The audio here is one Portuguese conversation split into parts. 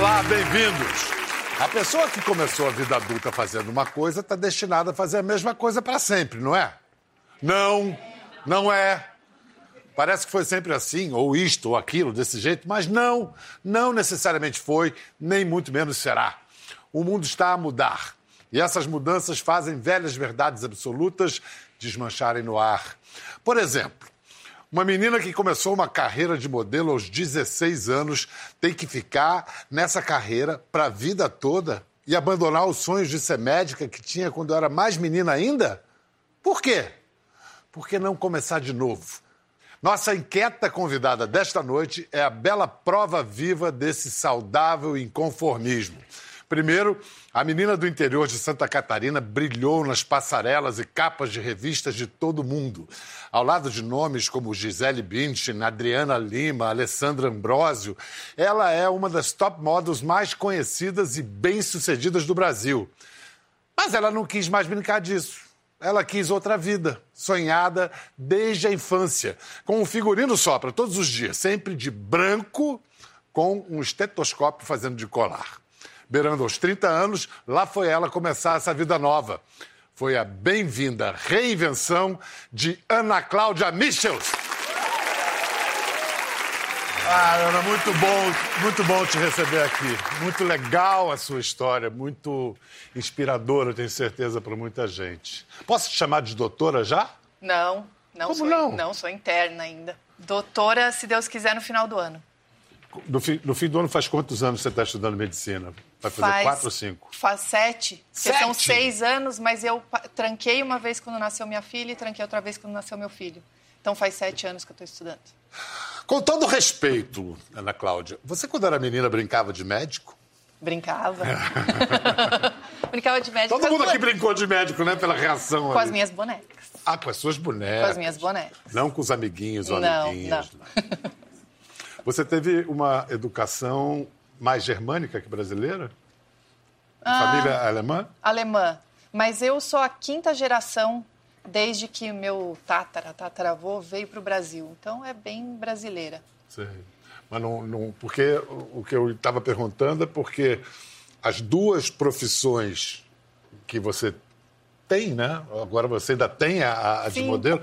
Olá, bem-vindos. A pessoa que começou a vida adulta fazendo uma coisa está destinada a fazer a mesma coisa para sempre, não é? Não, não é. Parece que foi sempre assim, ou isto ou aquilo, desse jeito, mas não, não necessariamente foi, nem muito menos será. O mundo está a mudar. E essas mudanças fazem velhas verdades absolutas desmancharem no ar. Por exemplo, uma menina que começou uma carreira de modelo aos 16 anos tem que ficar nessa carreira para a vida toda e abandonar os sonhos de ser médica que tinha quando era mais menina ainda? Por quê? Por que não começar de novo? Nossa inquieta convidada desta noite é a bela prova viva desse saudável inconformismo. Primeiro, a menina do interior de Santa Catarina brilhou nas passarelas e capas de revistas de todo mundo. Ao lado de nomes como Gisele Bündchen, Adriana Lima, Alessandra Ambrosio, ela é uma das top models mais conhecidas e bem-sucedidas do Brasil. Mas ela não quis mais brincar disso. Ela quis outra vida, sonhada desde a infância, com um figurino só para todos os dias, sempre de branco, com um estetoscópio fazendo de colar beirando aos 30 anos, lá foi ela começar essa vida nova. Foi a bem-vinda reinvenção de Ana Cláudia Michels. Ah, Ana, muito bom, muito bom te receber aqui. Muito legal a sua história, muito inspiradora, tenho certeza, para muita gente. Posso te chamar de doutora já? Não, não Como sou, não? não sou interna ainda. Doutora, se Deus quiser, no final do ano. No fim, no fim do ano faz quantos anos você está estudando medicina? Vai fazer Faz- quatro ou cinco? Faz sete. Porque são Sete? seis anos, mas eu tranquei uma vez quando nasceu minha filha e tranquei outra vez quando nasceu meu filho. Então faz sete anos que eu estou estudando. Com todo respeito, Ana Cláudia, você quando era menina brincava de médico? Brincava. Brincava de médico Todo mundo aqui brincou de médico, né? Pela reação com ali. as minhas bonecas. Ah, com as suas bonecas. Com as minhas bonecas. Não com os amiguinhos ou Não, amiguinhas. não. Você teve uma educação mais germânica que brasileira? Ah. Família alemã? Alemã. Mas eu sou a quinta geração desde que meu tatara, tataravô veio para o Brasil. Então é bem brasileira. Sei. Mas não, não- porque o que eu estava perguntando é porque as duas profissões que você tem, né? Agora você ainda tem a, a de Sim. modelo,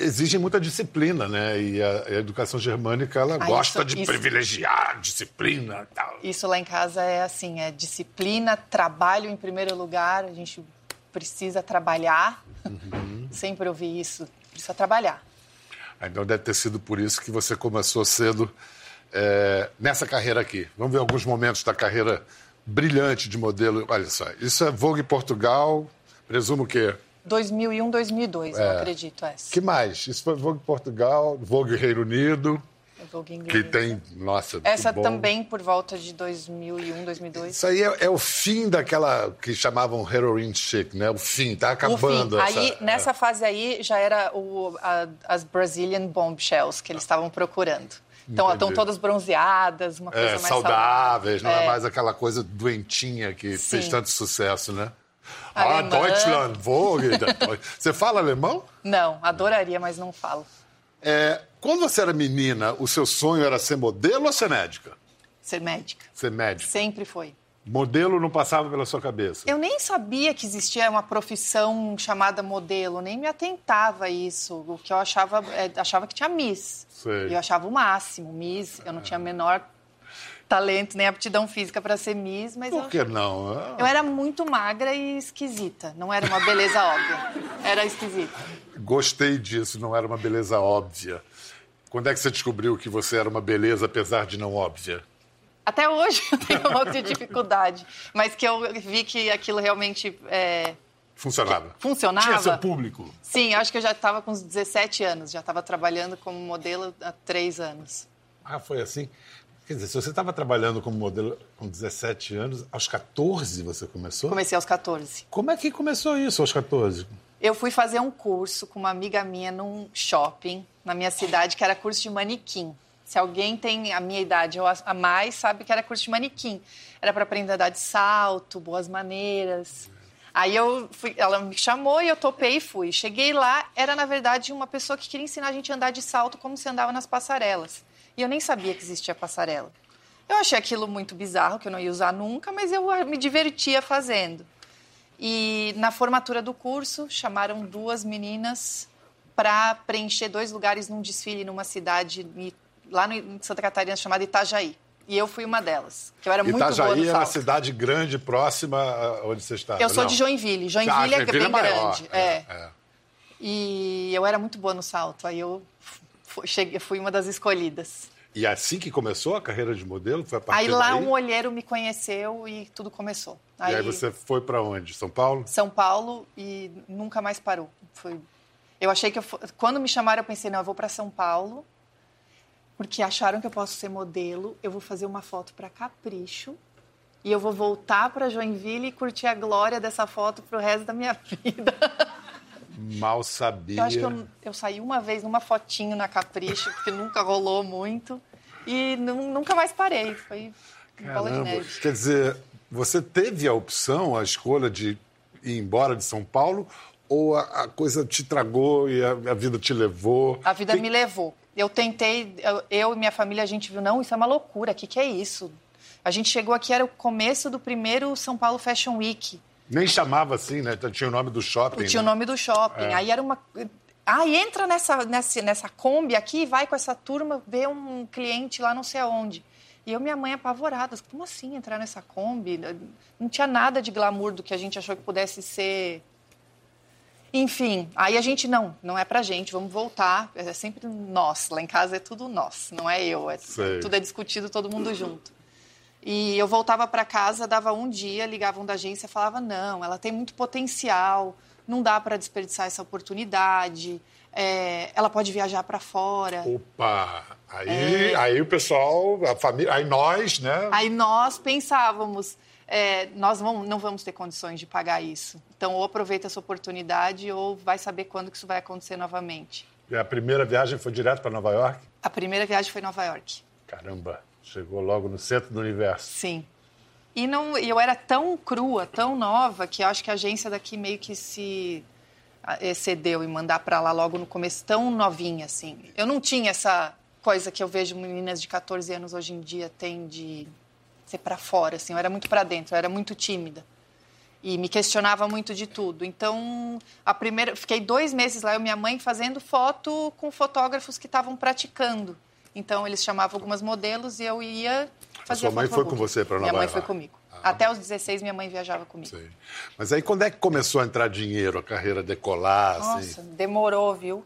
exigem muita disciplina, né? E a, a educação germânica ela Ah, gosta isso- de isso- privilegiar disciplina e tal. Isso lá em casa é assim, é disciplina, trabalho em primeiro lugar, a gente precisa trabalhar. Sempre ouvi isso, precisa trabalhar. Ah, Então deve ter sido por isso que você começou cedo é, nessa carreira aqui. Vamos ver alguns momentos da carreira brilhante de modelo. Olha só, isso é Vogue Portugal, presumo que 2001, 2002, eu acredito essa. que mais? Isso foi Vogue Portugal, Vogue Reino Unido, Eu vou que inglês. tem, nossa, Essa também por volta de 2001, 2002. Isso aí é, é o fim daquela que chamavam heroin chic, né? O fim, tá O acabando fim. essa... Aí, nessa fase aí, já era o, a- as Brazilian bombshells que eles estavam procurando. Então, estão todas bronzeadas, uma coisa É, mais saudáveis, não é. É. mais aquela coisa doentinha que fez Sim. tanto sucesso, né? Ah, Alemã. Deutschland, Vogue. Você fala alemão? Não, adoraria, mas não falo. É, quando você era menina, o seu sonho era ser modelo ou ser médica? Ser médica. Ser médica. Sempre foi. Modelo não passava pela sua cabeça. Eu nem sabia que existia uma profissão chamada modelo, nem me atentava a isso. O que eu achava, é, achava que tinha Miss. Sei. E eu achava o máximo, Miss. Eu não tinha menor talento nem aptidão física para ser Miss, mas eu, Por que não? Ah, eu era muito magra e esquisita. Não era uma beleza óbvia. Era esquisita. Gostei disso, não era uma beleza óbvia. Quando é que você descobriu que você era uma beleza, apesar de não óbvia? Até hoje eu tenho um pouco de dificuldade, mas que eu vi que aquilo realmente é, Funcionava. funcionava. Tinha seu público. Sim, acho que eu já estava com uns 17 anos, já estava trabalhando como modelo há três anos. Ah, foi assim? Quer dizer, se você estava trabalhando como modelo com 17 anos, aos 14 você começou? Comecei aos 14. Como é que começou isso aos 14? Eu fui fazer um curso com uma amiga minha num shopping na minha cidade, que era curso de manequim. Se alguém tem a minha idade ou a mais, sabe que era curso de manequim. Era para aprender a dar de salto, boas maneiras. Aí eu fui, ela me chamou e eu topei e fui. Cheguei lá, era na verdade uma pessoa que queria ensinar a gente a andar de salto como se andava nas passarelas. E eu nem sabia que existia passarela. Eu achei aquilo muito bizarro, que eu não ia usar nunca, mas eu me divertia fazendo. E na formatura do curso, chamaram duas meninas para preencher dois lugares num desfile numa cidade lá em Santa Catarina chamada Itajaí. E eu fui uma delas, que eu era Itajaí muito boa no é uma cidade grande, próxima onde você está. Eu sou de Joinville. Joinville, ah, é bem é maior. grande. É. é. E eu era muito boa no salto. Aí eu cheguei, fui uma das escolhidas. E assim que começou a carreira de modelo? Foi a partir aí lá daí? um olheiro me conheceu e tudo começou. Aí, e aí você foi para onde? São Paulo? São Paulo e nunca mais parou. Foi... Eu achei que eu... quando me chamaram eu pensei não, eu vou para São Paulo porque acharam que eu posso ser modelo, eu vou fazer uma foto para Capricho e eu vou voltar para Joinville e curtir a glória dessa foto para o resto da minha vida. Mal sabia. Eu acho que eu, eu, saí uma vez numa fotinho na Capricho, que nunca rolou muito, e nunca mais parei. Foi bola de neve. Quer dizer, você teve a opção, a escolha de ir embora de São Paulo, ou a, a coisa te tragou e a, a, vida te levou? A vida me levou. Eu tentei, eu, eu, e minha família, a gente viu, não, isso é uma loucura, o que, que é isso? A gente chegou aqui, era o começo do primeiro São Paulo Fashion Week. Nem chamava assim, né? Tinha o nome do shopping. Tinha né? o nome do shopping. É. Aí era uma. Ah, entra nessa, nessa, nessa Kombi aqui e vai com essa turma ver um cliente lá não sei aonde. E eu minha mãe apavorada. Como assim entrar nessa Kombi? Não tinha nada de glamour do que a gente achou que pudesse ser enfim, aí a gente, não, não é pra gente, vamos voltar. É sempre nós, lá em casa é tudo nós, não é eu. É, tudo é discutido, todo mundo junto. E eu voltava para casa, dava um dia, ligavam da agência e falava: não, ela tem muito potencial, não dá para desperdiçar essa oportunidade, é, ela pode viajar para fora. Opa! Aí, é... aí o pessoal, a família, aí nós, né? Aí nós pensávamos é, nós vamos, não vamos ter condições de pagar isso. Então, ou aproveita essa oportunidade ou vai saber quando que isso vai acontecer novamente. E a primeira viagem foi direto para Nova York? A primeira viagem foi Nova York. Caramba, chegou logo no centro do universo. Sim. E não, eu era tão crua, tão nova, que acho que a agência daqui meio que se excedeu em mandar para lá logo no começo, tão novinha assim. Eu não tinha essa coisa que eu vejo meninas de 14 anos hoje em dia têm de ser para fora, assim. Eu era muito para dentro, eu era muito tímida e me questionava muito de tudo. Então, a primeira, fiquei dois meses lá, eu e minha mãe fazendo foto com fotógrafos que estavam praticando. Então, eles chamavam algumas modelos e eu ia fazer. A sua mãe foi com você para Nova Minha mãe foi comigo. Ah, Até os 16, minha mãe viajava comigo. Sei. Mas aí, quando é que começou a entrar dinheiro, a carreira decolar? Nossa, assim? demorou, viu?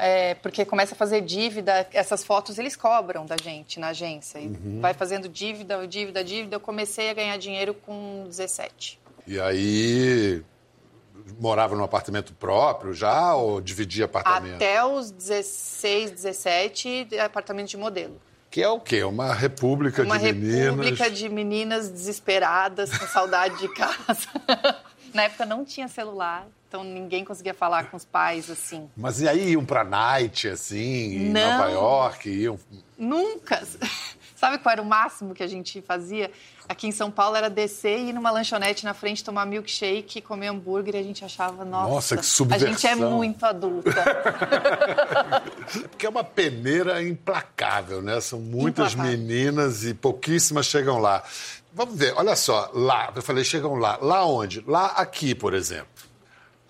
é, porque começa a fazer dívida, essas fotos eles cobram da gente na agência. E uhum. vai fazendo dívida, dívida, dívida. Eu comecei a ganhar dinheiro com 17. E aí morava num apartamento próprio já ou dividia apartamento? Até os 16, 17, apartamento de modelo. Que é o quê? Uma república Uma de meninas. Uma república de meninas desesperadas, com saudade de casa. Na época não tinha celular, então ninguém conseguia falar com os pais assim. Mas e aí iam pra night, assim, em não, Nova York? Iam... Nunca! Sabe qual era o máximo que a gente fazia? Aqui em São Paulo era descer e ir numa lanchonete na frente, tomar milkshake, comer hambúrguer e a gente achava, nossa, nossa que subversão. a gente é muito adulta. Porque é uma peneira implacável, né? São muitas implacável. meninas e pouquíssimas chegam lá. Vamos ver, olha só, lá, eu falei, chegam lá. Lá onde? Lá aqui, por exemplo.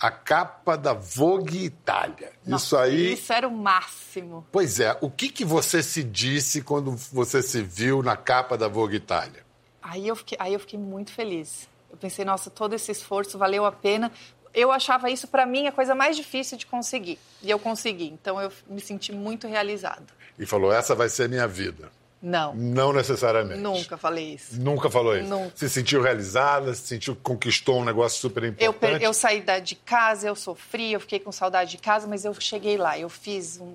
A capa da Vogue Itália. Nossa, isso aí. Isso era o máximo. Pois é. O que, que você se disse quando você se viu na capa da Vogue Itália? Aí eu fiquei, aí eu fiquei muito feliz. Eu pensei, nossa, todo esse esforço valeu a pena. Eu achava isso, para mim, a coisa mais difícil de conseguir. E eu consegui. Então eu me senti muito realizado. E falou: essa vai ser minha vida. Não. Não necessariamente. Nunca falei isso. Nunca falou isso? Nunca. Se sentiu realizada, se sentiu que conquistou um negócio super importante? Eu, eu saí de casa, eu sofri, eu fiquei com saudade de casa, mas eu cheguei lá, eu fiz um,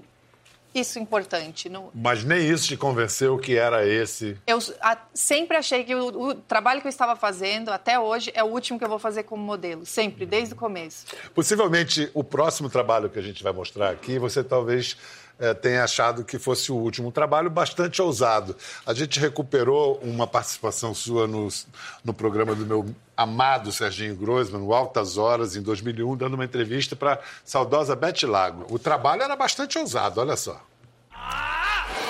isso importante. Não... Mas nem isso te convenceu que era esse? Eu a, sempre achei que o, o, trabalho que eu estava fazendo, até hoje, é o último que eu vou fazer como modelo. Sempre, desde o começo. Possivelmente, o próximo trabalho que a gente vai mostrar aqui, você talvez é, tenha achado que fosse o último. Um trabalho bastante ousado. A gente recuperou uma participação sua no, no programa do meu amado Serginho Grossman, no Altas Horas, em 2001, dando uma entrevista para saudosa Beth Lago. O trabalho era bastante ousado, olha só.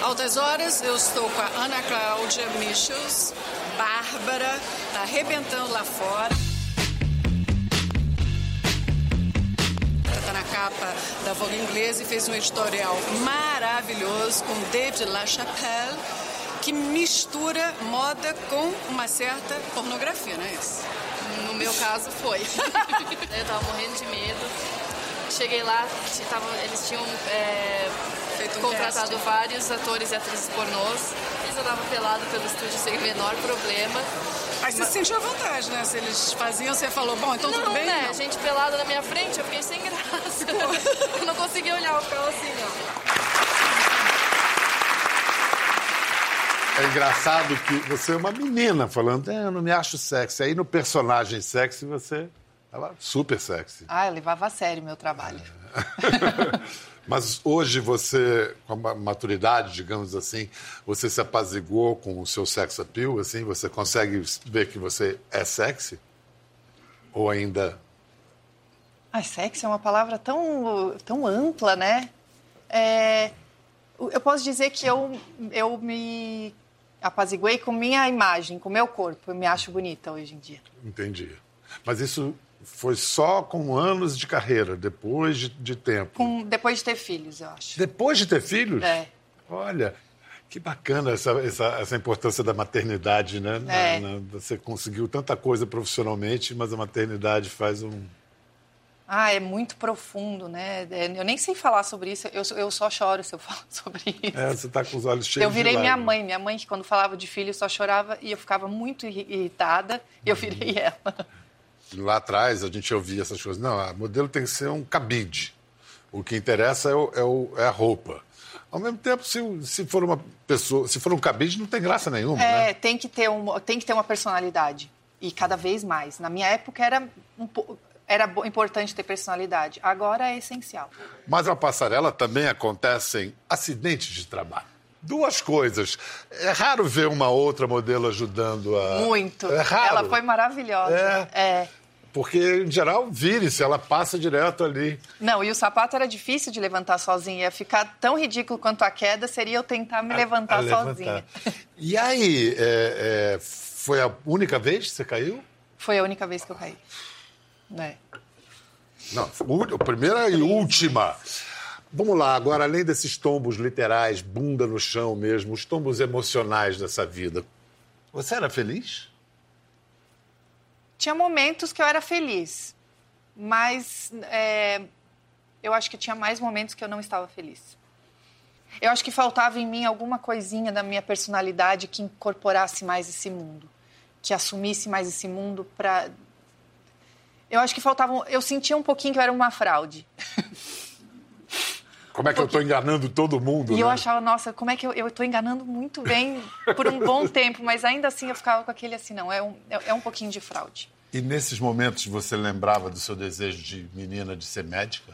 Altas Horas, eu estou com a Ana Cláudia Michels, Bárbara, tá arrebentando lá fora. Capa da Vogue Inglesa e fez um editorial maravilhoso com David LaChapelle, que mistura moda com uma certa pornografia, não é isso? No meu caso, foi. eu tava morrendo de medo. Cheguei lá, eles tinham é, um contratado teste. vários atores e atrizes pornôs. Eles andavam pelado pelo estúdio sem o menor problema. Aí você Mas... sentiu a vantagem, né? Se eles faziam, você falou, bom, então não, tudo bem? Né? Não, gente pelada na minha frente, eu fiquei sem graça. eu não conseguia olhar o carro assim, ó. É engraçado que você é uma menina falando, é, eu não me acho sexy. Aí no personagem sexy você estava super sexy. Ah, eu levava a sério meu trabalho. É. Mas hoje você, com a maturidade, digamos assim, você se apaziguou com o seu sex appeal, assim? Você consegue ver que você é sexy? Ou ainda... Ai, sexy é uma palavra tão, tão ampla, né? É, eu posso dizer que eu, eu me apaziguei com minha imagem, com meu corpo. Eu me acho bonita hoje em dia. Entendi. Mas isso foi só com anos de carreira, depois de, de tempo? Com, depois de ter filhos, eu acho. Depois de ter filhos? É. Olha, que bacana essa, essa, essa importância da maternidade, né? É. Na, na, você conseguiu tanta coisa profissionalmente, mas a maternidade faz um, ah, é muito profundo, né? É, eu nem sei falar sobre isso, eu, eu só choro se eu falo sobre isso. É, você está com os olhos cheios Eu virei de minha mãe, minha mãe que quando falava de filho só chorava e eu ficava muito irritada e eu virei ela. Lá atrás a gente ouvia essas coisas. Não, a modelo tem que ser um cabide. O que interessa é, o, é, o, é a roupa. Ao mesmo tempo, se, se for uma pessoa, se for um cabide, não tem graça nenhuma. É, né? tem, que ter um, tem que ter uma personalidade. E cada vez mais. Na minha época era um pouco era importante ter personalidade. Agora é essencial. Mas na passarela também acontecem acidentes de trabalho. Duas coisas. É raro ver uma outra modelo ajudando a. Muito. É raro. Ela foi maravilhosa. É. é. Porque, em geral, vire-se, ela passa direto ali. Não, e o sapato era difícil de levantar sozinha. Ia ficar tão ridículo quanto a queda seria eu tentar me a, levantar a sozinha. E aí, é, é, foi a única vez que você caiu? Foi a única vez que eu caí. É. Não, primeira e última. Vamos lá, agora, além desses tombos literais, bunda no chão mesmo, os tombos emocionais dessa vida, você era feliz? Tinha momentos que eu era feliz, mas é, eu acho que tinha mais momentos que eu não estava feliz. Eu acho que faltava em mim alguma coisinha da minha personalidade que incorporasse mais esse mundo, que assumisse mais esse mundo para eu acho que faltavam. Eu sentia um pouquinho que eu era uma fraude. Como é que um eu estou enganando todo mundo? E né? eu achava, nossa, como é que eu estou enganando muito bem por um bom tempo, mas ainda assim eu ficava com aquele assim, não, é um, é, é um pouquinho de fraude. E nesses momentos você lembrava do seu desejo de menina de ser médica?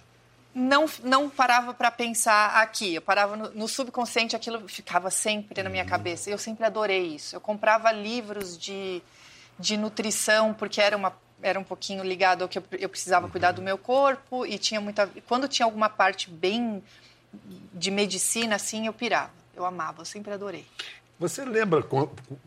Não, não parava para pensar aqui. Eu parava no, no, subconsciente, aquilo ficava sempre na minha uhum. cabeça. Eu sempre adorei isso. Eu comprava livros de, de nutrição, porque era uma era um pouquinho ligado ao que eu, eu precisava uhum. cuidar do meu corpo e tinha muita quando tinha alguma parte bem de medicina assim eu pirava. Eu amava eu sempre adorei. Você lembra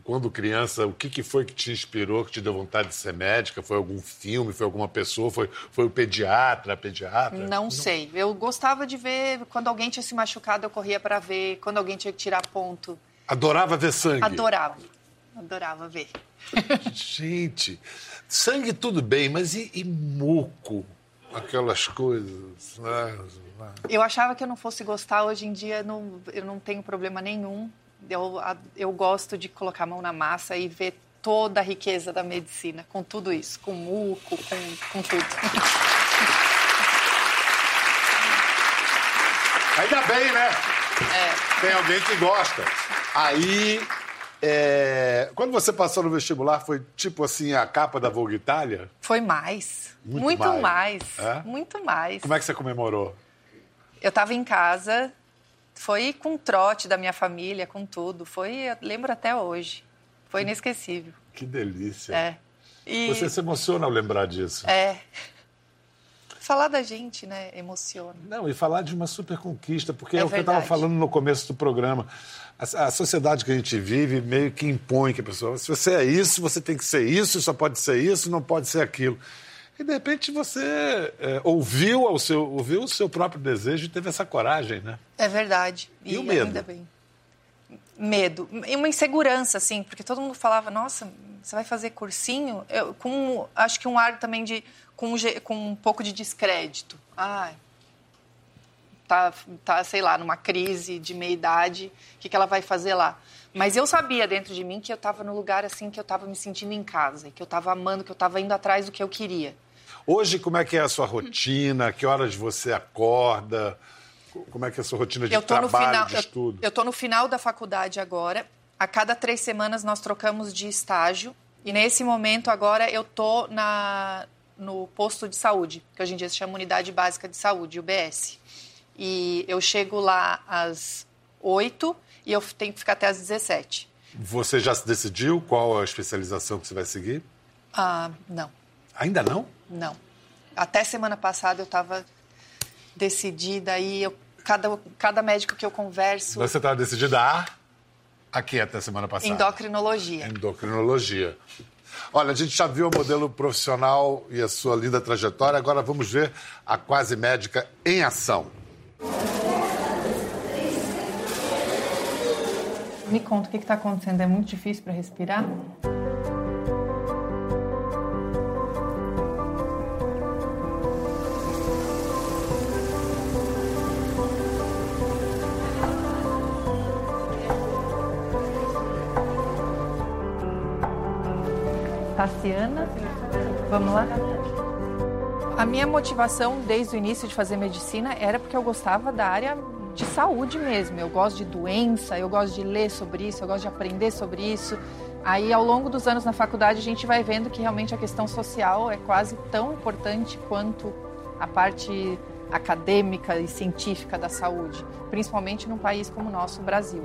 quando criança o que, que foi que te inspirou que te deu vontade de ser médica? Foi algum filme foi alguma pessoa foi foi o pediatra a pediatra? Não, não sei. Eu gostava de ver quando alguém tinha se machucado eu corria para ver. Quando alguém tinha que tirar ponto. Adorava ver sangue? Adorava. Adorava ver. Gente Sangue tudo bem, mas e, e muco? Aquelas coisas. Né? Eu achava que eu não fosse gostar, hoje em dia não, eu não tenho problema nenhum. Eu, eu gosto de colocar a mão na massa e ver toda a riqueza da medicina, com tudo isso, com muco, com, com tudo. Ainda bem, né? É. Tem alguém que gosta. Aí é... Quando você passou no vestibular, foi tipo assim a capa da Vogue Itália? Foi mais. Muito, muito mais. mais. É? Muito mais. Como é que você comemorou? Eu estava em casa, foi com trote da minha família, com tudo. Foi, eu lembro até hoje. Foi inesquecível. Que delícia. É. E... Você se emociona ao lembrar disso. É. falar da gente, né, emociona. Não, e falar de uma super conquista, porque é, é o que eu estava falando no começo do programa. A, a, sociedade que a gente vive meio que impõe que a pessoa, se você é isso, você tem que ser isso, só pode ser isso, não pode ser aquilo. E de repente você é, ouviu, ao seu, ouviu o seu próprio desejo e teve essa coragem, né? É verdade. E, e o medo? Ainda bem. Medo. E uma insegurança, assim, porque todo mundo falava, nossa, você vai fazer cursinho? Eu, com, acho que um ar também de. com, com um pouco de descrédito. Ai, tá, tá, sei lá, numa crise de meia-idade, o que, que ela vai fazer lá? Mas eu sabia dentro de mim que eu estava no lugar assim, que eu estava me sentindo em casa, que eu estava amando, que eu estava indo atrás do que eu queria. Hoje, como é que é a sua rotina? Que horas você acorda? Como é que é a sua rotina de trabalho, final, de estudo? Eu estou no final da faculdade agora. A cada três semanas nós trocamos de estágio. E nesse momento agora eu estou no posto de saúde, que hoje em dia se chama Unidade Básica de Saúde, UBS. E eu chego lá às oito e eu tenho que ficar até às 17. Você já se decidiu qual a especialização que você vai seguir? Ah, não. Ainda não? Não. Até semana passada eu estava decidida e eu, cada, cada médico que eu converso. Você estava decidida a? Aqui até semana passada. Endocrinologia. Endocrinologia. Olha, a gente já viu o modelo profissional e a sua linda trajetória, agora vamos ver a quase médica em ação. Me conta o que está acontecendo. É muito difícil para respirar? Tassiana. Vamos lá? A minha motivação desde o início de fazer medicina era porque eu gostava da área de saúde mesmo. Eu gosto de doença, eu gosto de ler sobre isso, eu gosto de aprender sobre isso. Aí, ao longo dos anos na faculdade, a gente vai vendo que realmente a questão social é quase tão importante quanto a parte acadêmica e científica da saúde, principalmente num país como o nosso, o Brasil.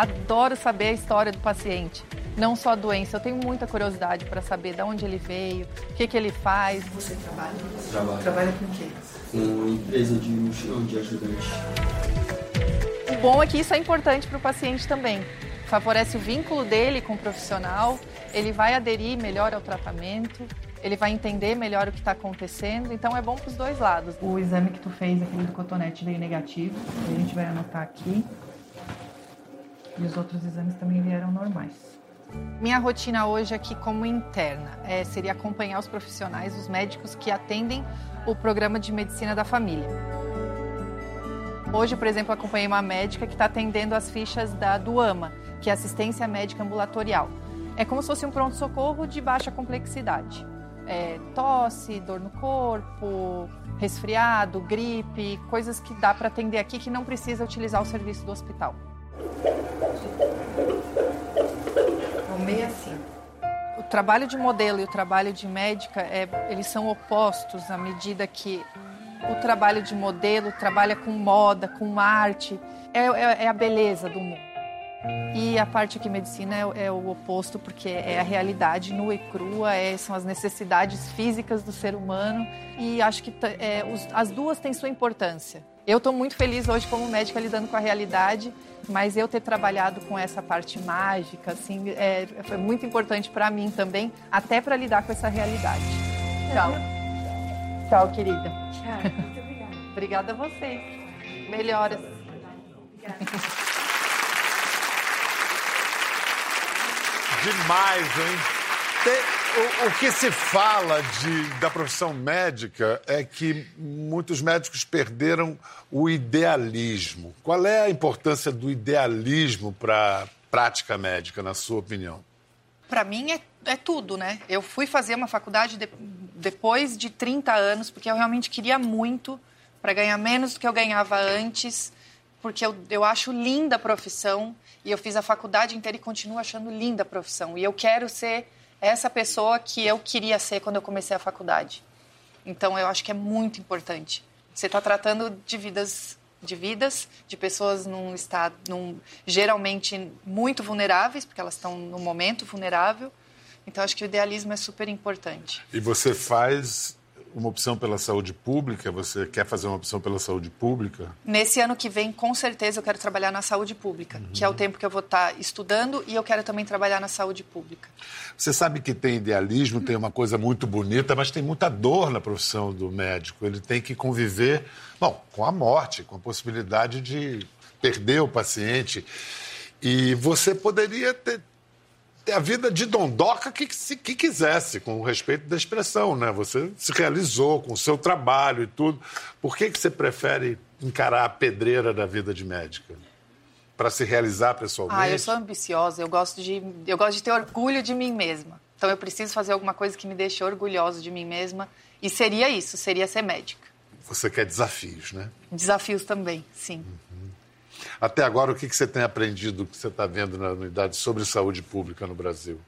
Adoro saber a história do paciente. Não só a doença, eu tenho muita curiosidade para saber de onde ele veio, o que, que ele faz. Você trabalha? Trabalho. Trabalha com o quê? Com empresa de mochilão de ajudante. O bom é que isso é importante para o paciente também. Favorece o vínculo dele com o profissional, ele vai aderir melhor ao tratamento, ele vai entender melhor o que está acontecendo, então é bom para os dois lados. O exame que tu fez, aquele do cotonete, veio negativo, a gente vai anotar aqui. E os outros exames também vieram normais. Minha rotina hoje aqui como interna é, seria acompanhar os profissionais, os médicos que atendem o programa de medicina da família. Hoje, por exemplo, acompanhei uma médica que está atendendo as fichas da DUAMA, que é assistência médica ambulatorial. É como se fosse um pronto-socorro de baixa complexidade. É, tosse, dor no corpo, resfriado, gripe, coisas que dá para atender aqui que não precisa utilizar o serviço do hospital. Meio assim. O trabalho de modelo e o trabalho de médica, é, eles são opostos à medida que o trabalho de modelo trabalha com moda, com arte, é, é, é a beleza do mundo. E a parte aqui medicina é, é, o oposto, porque é a realidade nua e crua, é, são as necessidades físicas do ser humano e acho que é, os, as duas têm sua importância. Eu estou muito feliz hoje como médica lidando com a realidade, mas eu ter trabalhado com essa parte mágica, assim, é, foi muito importante para mim também, até para lidar com essa realidade. Tchau. Tchau, querida. Tchau. Muito obrigada. obrigada a vocês. Melhoras. Obrigada. Demais, hein? O, o, que se fala de, da profissão médica é que muitos médicos perderam o idealismo. Qual é a importância do idealismo para a prática médica, na sua opinião? Para mim é, é, tudo, né? Eu fui fazer uma faculdade de, depois de 30 anos, porque eu realmente queria muito, para ganhar menos do que eu ganhava antes, porque eu, eu acho linda a profissão e eu fiz a faculdade inteira e continuo achando linda a profissão. E eu quero ser essa pessoa que eu queria ser quando eu comecei a faculdade. Então, eu acho que é muito importante. Você está tratando de vidas de vidas de pessoas num estado, num, geralmente muito vulneráveis, porque elas estão no momento vulnerável. Então, acho que o idealismo é super importante. E você faz uma opção pela saúde pública? Você quer fazer uma opção pela saúde pública? Nesse ano que vem, com certeza, eu quero trabalhar na saúde pública, uhum. que é o tempo que eu vou estar estudando e eu quero também trabalhar na saúde pública. Você sabe que tem idealismo, tem uma coisa muito bonita, mas tem muita dor na profissão do médico. Ele tem que conviver, bom, com a morte, com a possibilidade de perder o paciente. E você poderia ter, ter a vida de dondoca que, se, que quisesse, com o respeito da expressão, né? Você se realizou com o seu trabalho e tudo. Por que, que você prefere encarar a pedreira da vida de médica? Para se realizar pessoalmente? Ah, eu sou ambiciosa, eu gosto, de, eu gosto de ter orgulho de mim mesma. Então eu preciso fazer alguma coisa que me deixe orgulhosa de mim mesma. E seria isso, seria ser médica. Você quer desafios, né? Desafios também, sim. Uhum. Até agora, o que você tem aprendido, que você está vendo na unidade sobre saúde pública no Brasil?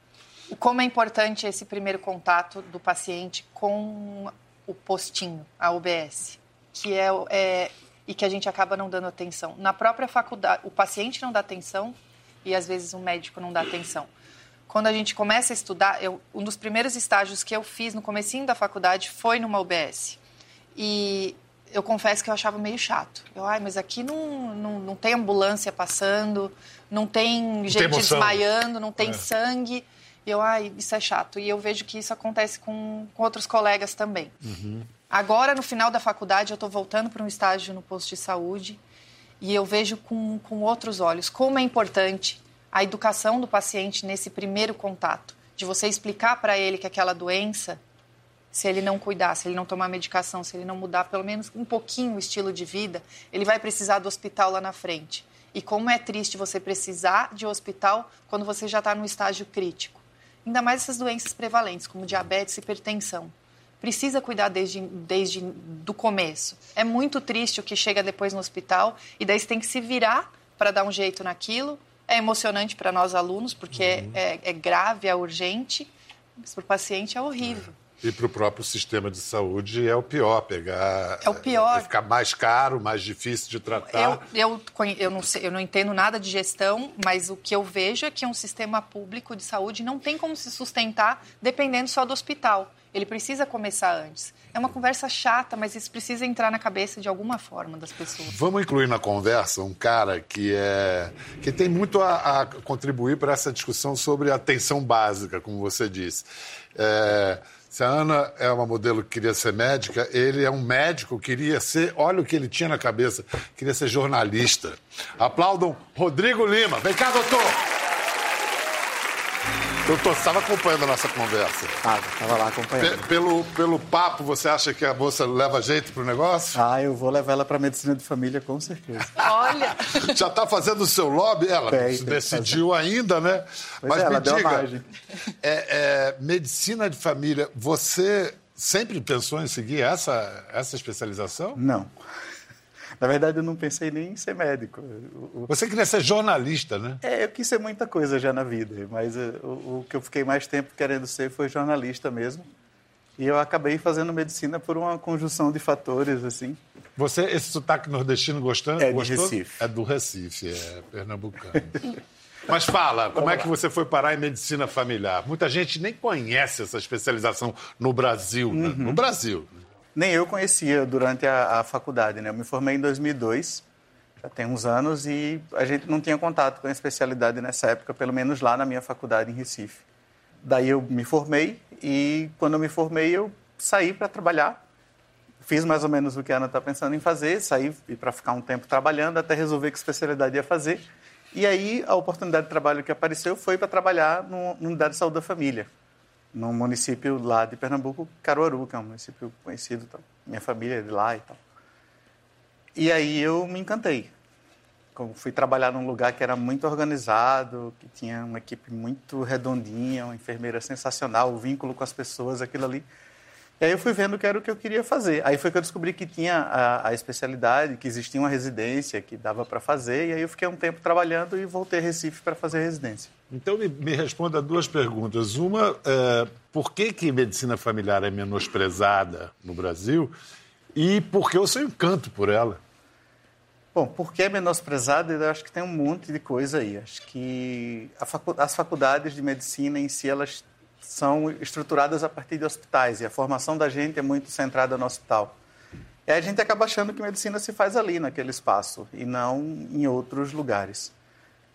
Como é importante esse primeiro contato do paciente com o postinho, a UBS, que é, é e que a gente acaba não dando atenção. Na própria faculdade, o paciente não dá atenção e às vezes o médico não dá atenção. Quando a gente começa a estudar, eu, um dos primeiros estágios que eu fiz no comecinho da faculdade foi numa UBS. E eu confesso que eu achava meio chato. Eu, ai, mas aqui não, não, não tem ambulância passando, não tem não gente tem desmaiando, não tem é. sangue. E eu, ai, isso é chato. E eu vejo que isso acontece com, com outros colegas também. Uhum. Agora, no final da faculdade, eu estou voltando para um estágio no posto de saúde e eu vejo com, com outros olhos como é importante a educação do paciente nesse primeiro contato, de você explicar para ele que aquela doença se ele não cuidar, se ele não tomar medicação, se ele não mudar pelo menos um pouquinho o estilo de vida, ele vai precisar do hospital lá na frente. E como é triste você precisar de hospital quando você já está no estágio crítico. Ainda mais essas doenças prevalentes, como diabetes e hipertensão. Precisa cuidar desde, desde do começo. É muito triste o que chega depois no hospital e daí você tem que se virar para dar um jeito naquilo. É emocionante para nós alunos, porque uhum. é, é, grave, é urgente, mas para o paciente é horrível. E para o próprio sistema de saúde é o pior, pegar. É o pior. Vai ficar mais caro, mais difícil de tratar. Eu, eu, eu, não sei, eu não entendo nada de gestão, mas o que eu vejo é que um sistema público de saúde não tem como se sustentar dependendo só do hospital. Ele precisa começar antes. É uma conversa chata, mas isso precisa entrar na cabeça de alguma forma das pessoas. Vamos incluir na conversa um cara que é que tem muito a, a contribuir para essa discussão sobre a atenção básica, como você disse. É, se a Ana é uma modelo que queria ser médica, ele é um médico, queria ser, olha o que ele tinha na cabeça, queria ser jornalista. Aplaudam Rodrigo Lima. Vem cá, doutor. Doutor, você estava acompanhando a nossa conversa? Ah, estava lá acompanhando. P pelo, pelo papo, você acha que a moça leva jeito para o negócio? Ah, eu vou levar ela para medicina de família, com certeza. Olha! Já está fazendo o seu lobby? Ela tem, não decidiu ainda, né? Pois Mas é, me diga, é, é, medicina de família, você sempre pensou em seguir essa, essa especialização? Não. Na verdade, eu não pensei nem em ser médico. Você queria ser jornalista, né? É, eu quis ser muita coisa já na vida, mas eh, o, o que eu fiquei mais tempo querendo ser foi jornalista mesmo. E eu acabei fazendo medicina por uma conjunção de fatores, assim. Você, esse sotaque nordestino gostando? É do Recife. É do Recife, é pernambucano. Mas fala, como é que você foi parar em medicina familiar? Muita gente nem conhece essa especialização no Brasil, né? uhum. no Brasil nem eu conhecia durante a, a, faculdade. Né? Eu me formei em 2002, já tem uns anos, e a gente não tinha contato com a especialidade nessa época, pelo menos lá na minha faculdade em Recife. Daí eu me formei e quando eu me formei eu saí para trabalhar. Fiz mais ou menos o que a Ana está pensando em fazer, saí para ficar um tempo trabalhando até resolver que especialidade ia fazer. E aí a oportunidade de trabalho que apareceu foi para trabalhar no, no Unidade de Saúde da Família, no município lá de Pernambuco, Caruaru, que é um município conhecido, tal. minha família é de lá e tal. E aí eu me encantei. fui trabalhar num lugar que era muito organizado, que tinha uma equipe muito redondinha, uma enfermeira sensacional, o vínculo com as pessoas, aquilo ali. E aí eu fui vendo que era o que eu queria fazer. Aí foi que eu descobri que tinha a, a especialidade, que existia uma residência que dava para fazer, e aí eu fiquei um tempo trabalhando e voltei a Recife para fazer residência. Então me, me responda duas perguntas. Uma, é, por que, que medicina familiar é menosprezada no Brasil? E por que o seu encanto por ela? Bom, por que é menosprezada? Eu acho que tem um monte de coisa aí. Acho que facu as faculdades de medicina em si, elas são estruturadas a partir de hospitais e a formação da gente é muito centrada no hospital. E a gente acaba achando que medicina se faz ali, naquele espaço, e não em outros lugares.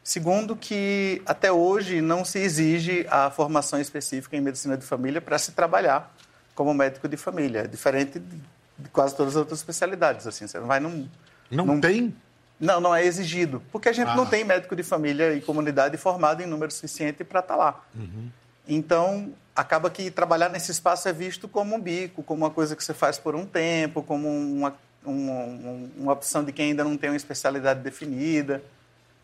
Segundo, que até hoje não se exige a formação específica em medicina de família para se trabalhar como médico de família. Diferente de quase todas as outras especialidades. Assim, você não vai num. Não num... tem? Não, não é exigido. Porque a gente ah. não tem médico de família e comunidade formado em número suficiente para estar tá lá. Uhum. Então, acaba que trabalhar nesse espaço é visto como um bico, como uma coisa que você faz por um tempo, como uma, uma, uma opção de quem ainda não tem uma especialidade definida.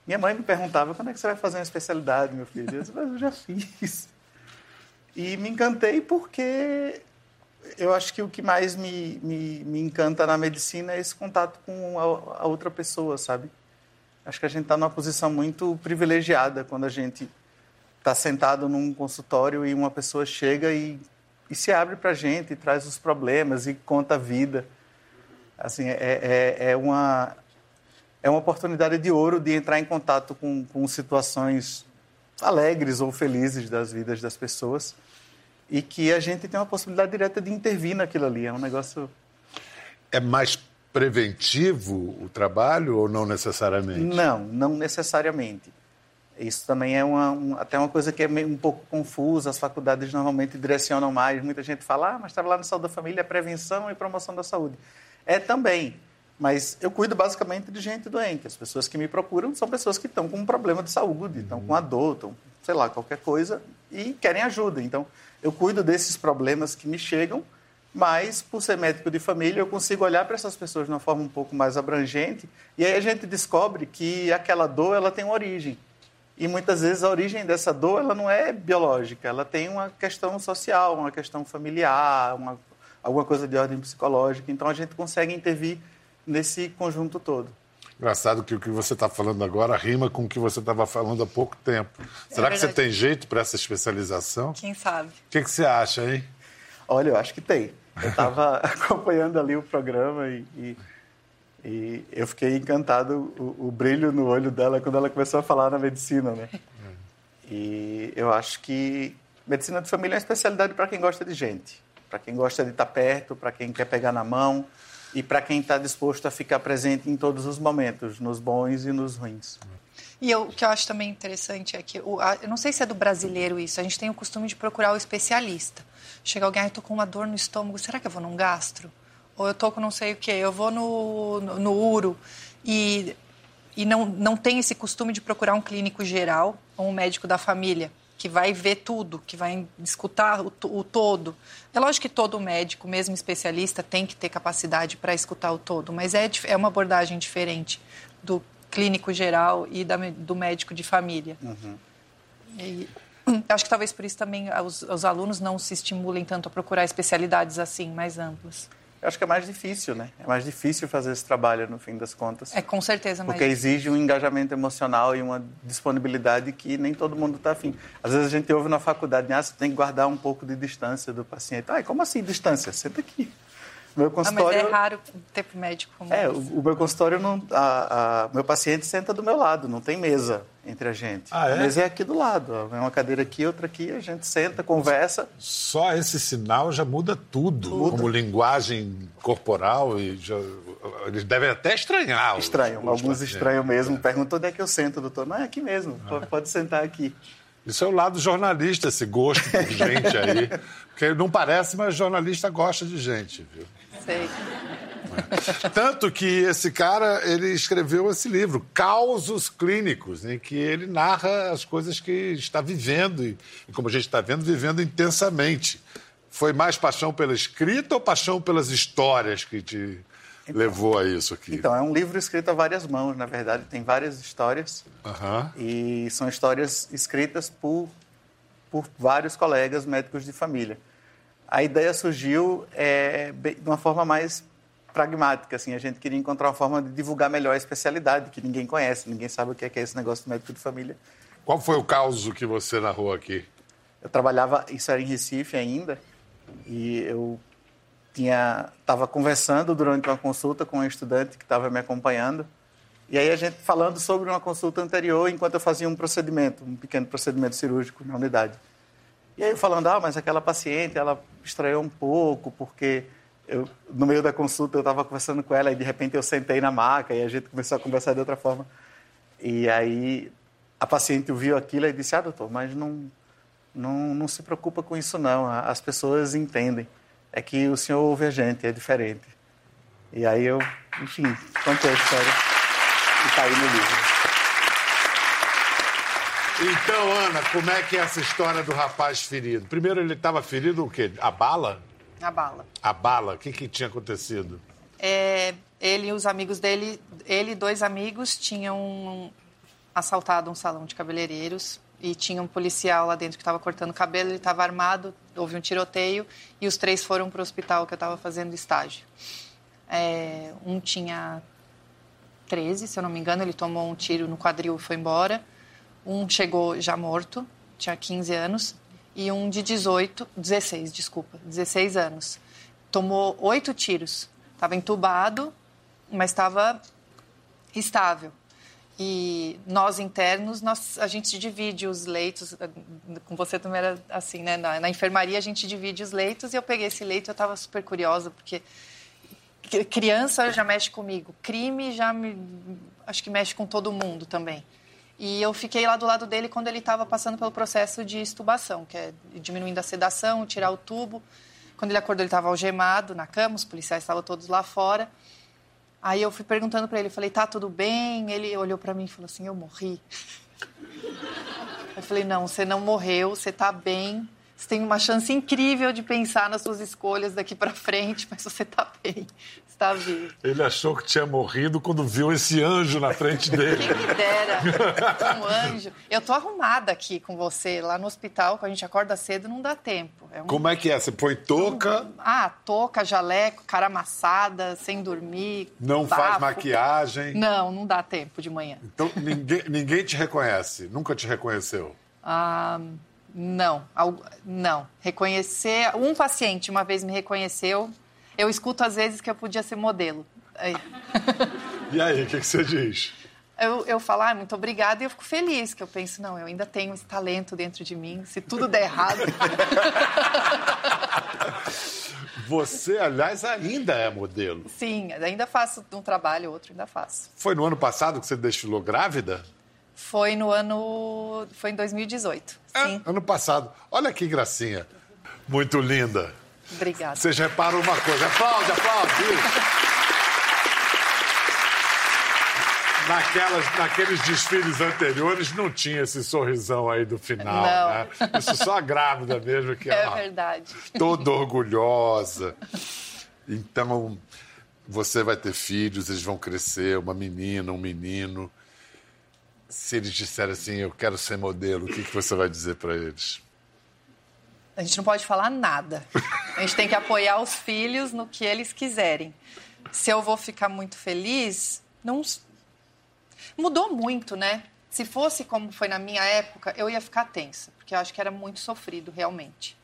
Minha mãe me perguntava, quando é que você vai fazer uma especialidade, meu filho? Eu disse, mas eu já fiz. E me encantei porque eu acho que o que mais me, me, me encanta na medicina é esse contato com a, a outra pessoa, sabe? Acho que a gente está numa posição muito privilegiada quando a gente está sentado num consultório e uma pessoa chega e, e se abre para a gente, e traz os problemas e conta a vida. Assim, é, é, é, uma, é uma oportunidade de ouro de entrar em contato com, com situações alegres ou felizes das vidas das pessoas e que a gente tem uma possibilidade direta de intervir naquilo ali. É um negócio. É mais preventivo o trabalho ou não necessariamente? Não, não necessariamente. Isso também é uma, um, até uma coisa que é meio, um pouco confusa. As faculdades normalmente direcionam mais. Muita gente fala, ah, mas trabalhar na saúde da família é prevenção e promoção da saúde. É também. Mas eu cuido basicamente de gente doente. As pessoas que me procuram são pessoas que estão com um problema de saúde, estão com uma dor, estão, sei lá, qualquer coisa e querem ajuda. Então, eu cuido desses problemas que me chegam, mas por ser médico de família, eu consigo olhar para essas pessoas de uma forma um pouco mais abrangente e aí a gente descobre que aquela dor ela tem origem. E muitas vezes a origem dessa dor ela não é biológica, ela tem uma questão social, uma questão familiar, uma, alguma coisa de ordem psicológica. Então a gente consegue intervir nesse conjunto todo. Engraçado que o que você está falando agora rima com o que você estava falando há pouco tempo. É Será verdade. que você tem jeito para essa especialização? Quem sabe? O que, que você acha, hein? Olha, eu acho que tem. Eu estava acompanhando ali o programa e, e e eu fiquei encantado o, o, brilho no olho dela quando ela começou a falar na medicina, né? E eu acho que medicina de família é uma especialidade para quem gosta de gente, para quem gosta de estar perto, para quem quer pegar na mão e para quem está disposto a ficar presente em todos os momentos, nos bons e nos ruins. E eu, o que eu acho também interessante é que, o, a, eu não sei se é do brasileiro isso, a gente tem o costume de procurar o especialista. Chega alguém, ah, estou com uma dor no estômago, será que eu vou num gastro? Ou eu tô com não sei o quê, eu vou no, no, no URO e, e não, não tem esse costume de procurar um clínico geral ou um médico da família que vai ver tudo, que vai escutar o, o todo. É lógico que todo médico, mesmo especialista, tem que ter capacidade para escutar o todo, mas é, é uma abordagem diferente do clínico geral e da, do médico de família. Uhum. E, acho que talvez por isso também os, os alunos não se estimulem tanto a procurar especialidades assim, mais amplas eu acho que é mais difícil, né? É mais difícil fazer esse trabalho, no fim das contas. É, com certeza. Mais porque exige um engajamento emocional e uma disponibilidade que nem todo mundo está afim. Às vezes a gente ouve na faculdade, ah, você tem que guardar um pouco de distância do paciente. Ah, como assim distância? Senta aqui. Meu consultório... Ah, mas é raro ter médico como É, o, o, meu consultório, não, a, a, meu paciente senta do meu lado, não tem mesa entre a gente. Ah, é? A mesa é aqui do lado, é uma cadeira aqui, outra aqui, a gente senta, conversa. Só esse sinal já muda tudo, muda. como linguagem corporal e já, eles devem até estranhar. Estranham, os, alguns estranham mesmo. É. Perguntam onde é que eu sento, doutor. Não, é aqui mesmo, ah. pode, pode sentar aqui. Isso é o lado jornalista, esse gosto por gente aí. Porque não parece, mas jornalista gosta de gente, viu? Sei. Tanto que esse cara, ele escreveu esse livro, Causos Clínicos, em que ele narra as coisas que está vivendo e, como a gente está vendo, vivendo intensamente. Foi mais paixão pela escrita ou paixão pelas histórias que te então, levou a isso aqui? Então, é um livro escrito a várias mãos, na verdade, tem várias histórias. Uhum. E são histórias escritas por, por vários colegas médicos de família a ideia surgiu é, de uma forma mais pragmática, assim, a gente queria encontrar uma forma de divulgar melhor a especialidade, que ninguém conhece, ninguém sabe o que é, que é esse negócio de médico de família. Qual foi o caso que você narrou aqui? Eu trabalhava, isso era em Recife ainda, e eu tinha estava conversando durante uma consulta com um estudante que estava me acompanhando, E aí a gente falando sobre uma consulta anterior, enquanto eu fazia um procedimento, um pequeno procedimento cirúrgico na unidade. E aí falando, ah, mas aquela paciente, ela estranhou um pouco, porque eu, no meio da consulta eu estava conversando com ela e de repente eu sentei na maca e a gente começou a conversar de outra forma. E aí a paciente viu aquilo e disse, ah, doutor, mas não, não, não se preocupa com isso não, as pessoas entendem. É que o senhor ouve a gente, é diferente. E aí eu, enfim, contei a história e está no livro. Então, Ana, como é que é essa história do rapaz ferido? Primeiro ele estava ferido o quê? A bala? A bala. A bala? O que, que tinha acontecido? É, ele e os amigos dele, ele e dois amigos tinham assaltado um salão de cabeleireiros e tinha um policial lá dentro que estava cortando cabelo, ele estava armado, houve um tiroteio e os três foram para o hospital que eu estava fazendo estágio. É, um tinha 13, se eu não me engano, ele tomou um tiro no quadril e foi embora. Um chegou já morto, tinha 15 anos, e um de 18, 16, desculpa, 16 anos. Tomou oito tiros. Estava entubado, mas estava estável. E nós internos, nós, a gente divide os leitos, com você também era assim, né? Na, na enfermaria a gente divide os leitos e eu peguei esse leito eu estava super curiosa, porque criança já mexe comigo, crime já me, acho que mexe com todo mundo também. E eu fiquei lá do lado dele quando ele estava passando pelo processo de estubação, que é diminuindo a sedação, tirar o tubo. Quando ele acordou, ele estava algemado na cama, os policiais estavam todos lá fora. Aí eu fui perguntando para ele, falei, tá tudo bem? Ele olhou para mim e falou assim, eu morri. Eu falei, não, você não morreu, você está bem. Você tem uma chance incrível de pensar nas suas escolhas daqui para frente, mas você está bem está vivo. Ele achou que tinha morrido quando viu esse anjo na frente dele. Quem me dera, um anjo. Eu tô arrumada aqui com você, lá no hospital, quando a gente acorda cedo, não dá tempo. É um... Como é que é? Você põe touca? Ah, touca, jaleco, cara amassada, sem dormir. Não bafo. faz maquiagem? Não, não dá tempo de manhã. Então ninguém, ninguém te reconhece? Nunca te reconheceu? Ah... Não, não. Reconhecer. Um paciente uma vez me reconheceu, eu escuto às vezes que eu podia ser modelo. Aí. E aí, o que, que, você diz? Eu, eu falo, ah, muito obrigada, e eu fico feliz, que eu penso, não, eu ainda tenho esse talento dentro de mim, se tudo der errado. Você, aliás, ainda é modelo. Sim, ainda faço um trabalho, outro ainda faço. Foi no ano passado que você desfilou grávida? Foi no ano. Foi em 2018. É, sim. Ano passado. Olha que gracinha. Muito linda. Obrigada. Vocês reparam uma coisa. Aplaude, aplaude. Naquelas, naqueles desfiles anteriores não tinha esse sorrisão aí do final, não. né? Isso só a grávida mesmo que é verdade. Toda orgulhosa. Então, você vai ter filhos, eles vão crescer, uma menina, um menino. Se eles disserem assim, eu quero ser modelo, o que, que você vai dizer para eles? A gente não pode falar nada. A gente tem que apoiar os filhos no que eles quiserem. Se eu vou ficar muito feliz, não mudou muito, né? Se fosse como foi na minha época, eu ia ficar tensa, porque eu acho que era muito sofrido realmente.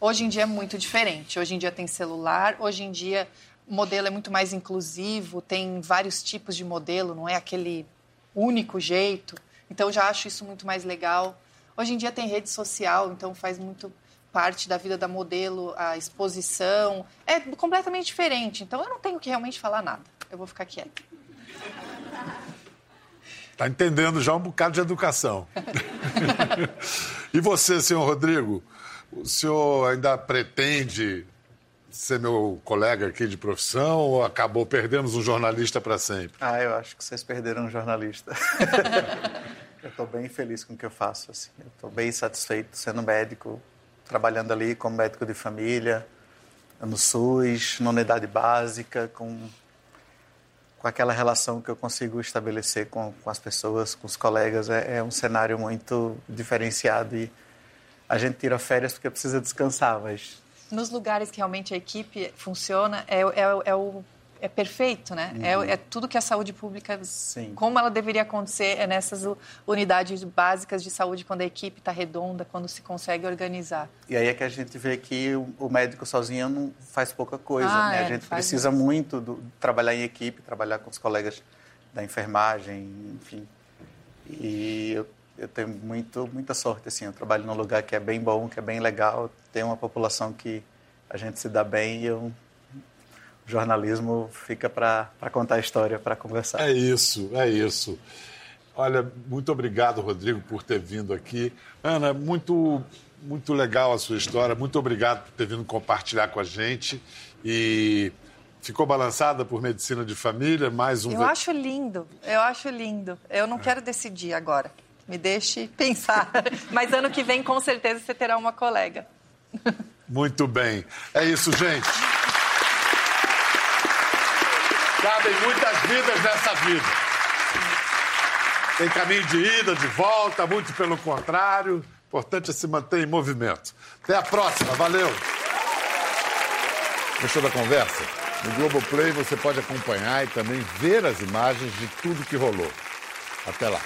Hoje em dia é muito diferente. Hoje em dia tem celular, hoje em dia o modelo é muito mais inclusivo, tem vários tipos de modelo, não é aquele único jeito. Então já acho isso muito mais legal. Hoje em dia tem rede social, então faz muito parte da vida da modelo, a exposição, é completamente diferente. Então eu não tenho que realmente falar nada. Eu vou ficar quieta. Está entendendo já um bocado de educação. e você, senhor Rodrigo? O senhor ainda pretende ser meu colega aqui de profissão ou acabou perdendo um jornalista para sempre? Ah, eu acho que vocês perderam um jornalista. eu estou bem feliz com o que eu faço. Assim. Eu estou bem satisfeito sendo médico, trabalhando ali como médico de família, no SUS, na unidade básica, com, com aquela relação que eu consigo estabelecer com, com as pessoas, com os colegas. É, é um cenário muito diferenciado e a gente tira férias porque precisa descansar, mas... Nos lugares que realmente a equipe funciona, é, é, é o é perfeito, né? É, uhum. É, é, tudo que a saúde pública, Sim. como ela deveria acontecer, é nessas unidades básicas de saúde, quando a equipe está redonda, quando se consegue organizar. E aí é que a gente vê que o, médico sozinho não faz pouca coisa, ah, né? É, a gente precisa isso. muito do, trabalhar em equipe, trabalhar com os colegas da enfermagem, enfim. E eu, eu tenho muito, muita sorte, assim, eu trabalho num lugar que é bem bom, que é bem legal, tem uma população que a gente se dá bem e eu, jornalismo fica para contar a história, para conversar. É isso, é isso. Olha, muito obrigado, Rodrigo, por ter vindo aqui. Ana, muito, muito legal a sua história. Muito obrigado por ter vindo compartilhar com a gente. E ficou balançada por medicina de família, mais um. Eu acho lindo, eu acho lindo. Eu não quero decidir agora. Me deixe pensar. Mas ano que vem, com certeza, você terá uma colega. Muito bem. É isso, gente. Cabem muitas vidas nessa vida. Tem caminho de ida, de volta, muito pelo contrário. Importante é se manter em movimento. Até a próxima. Valeu. Gostou da conversa? No Globoplay você pode acompanhar e também ver as imagens de tudo que rolou. Até lá.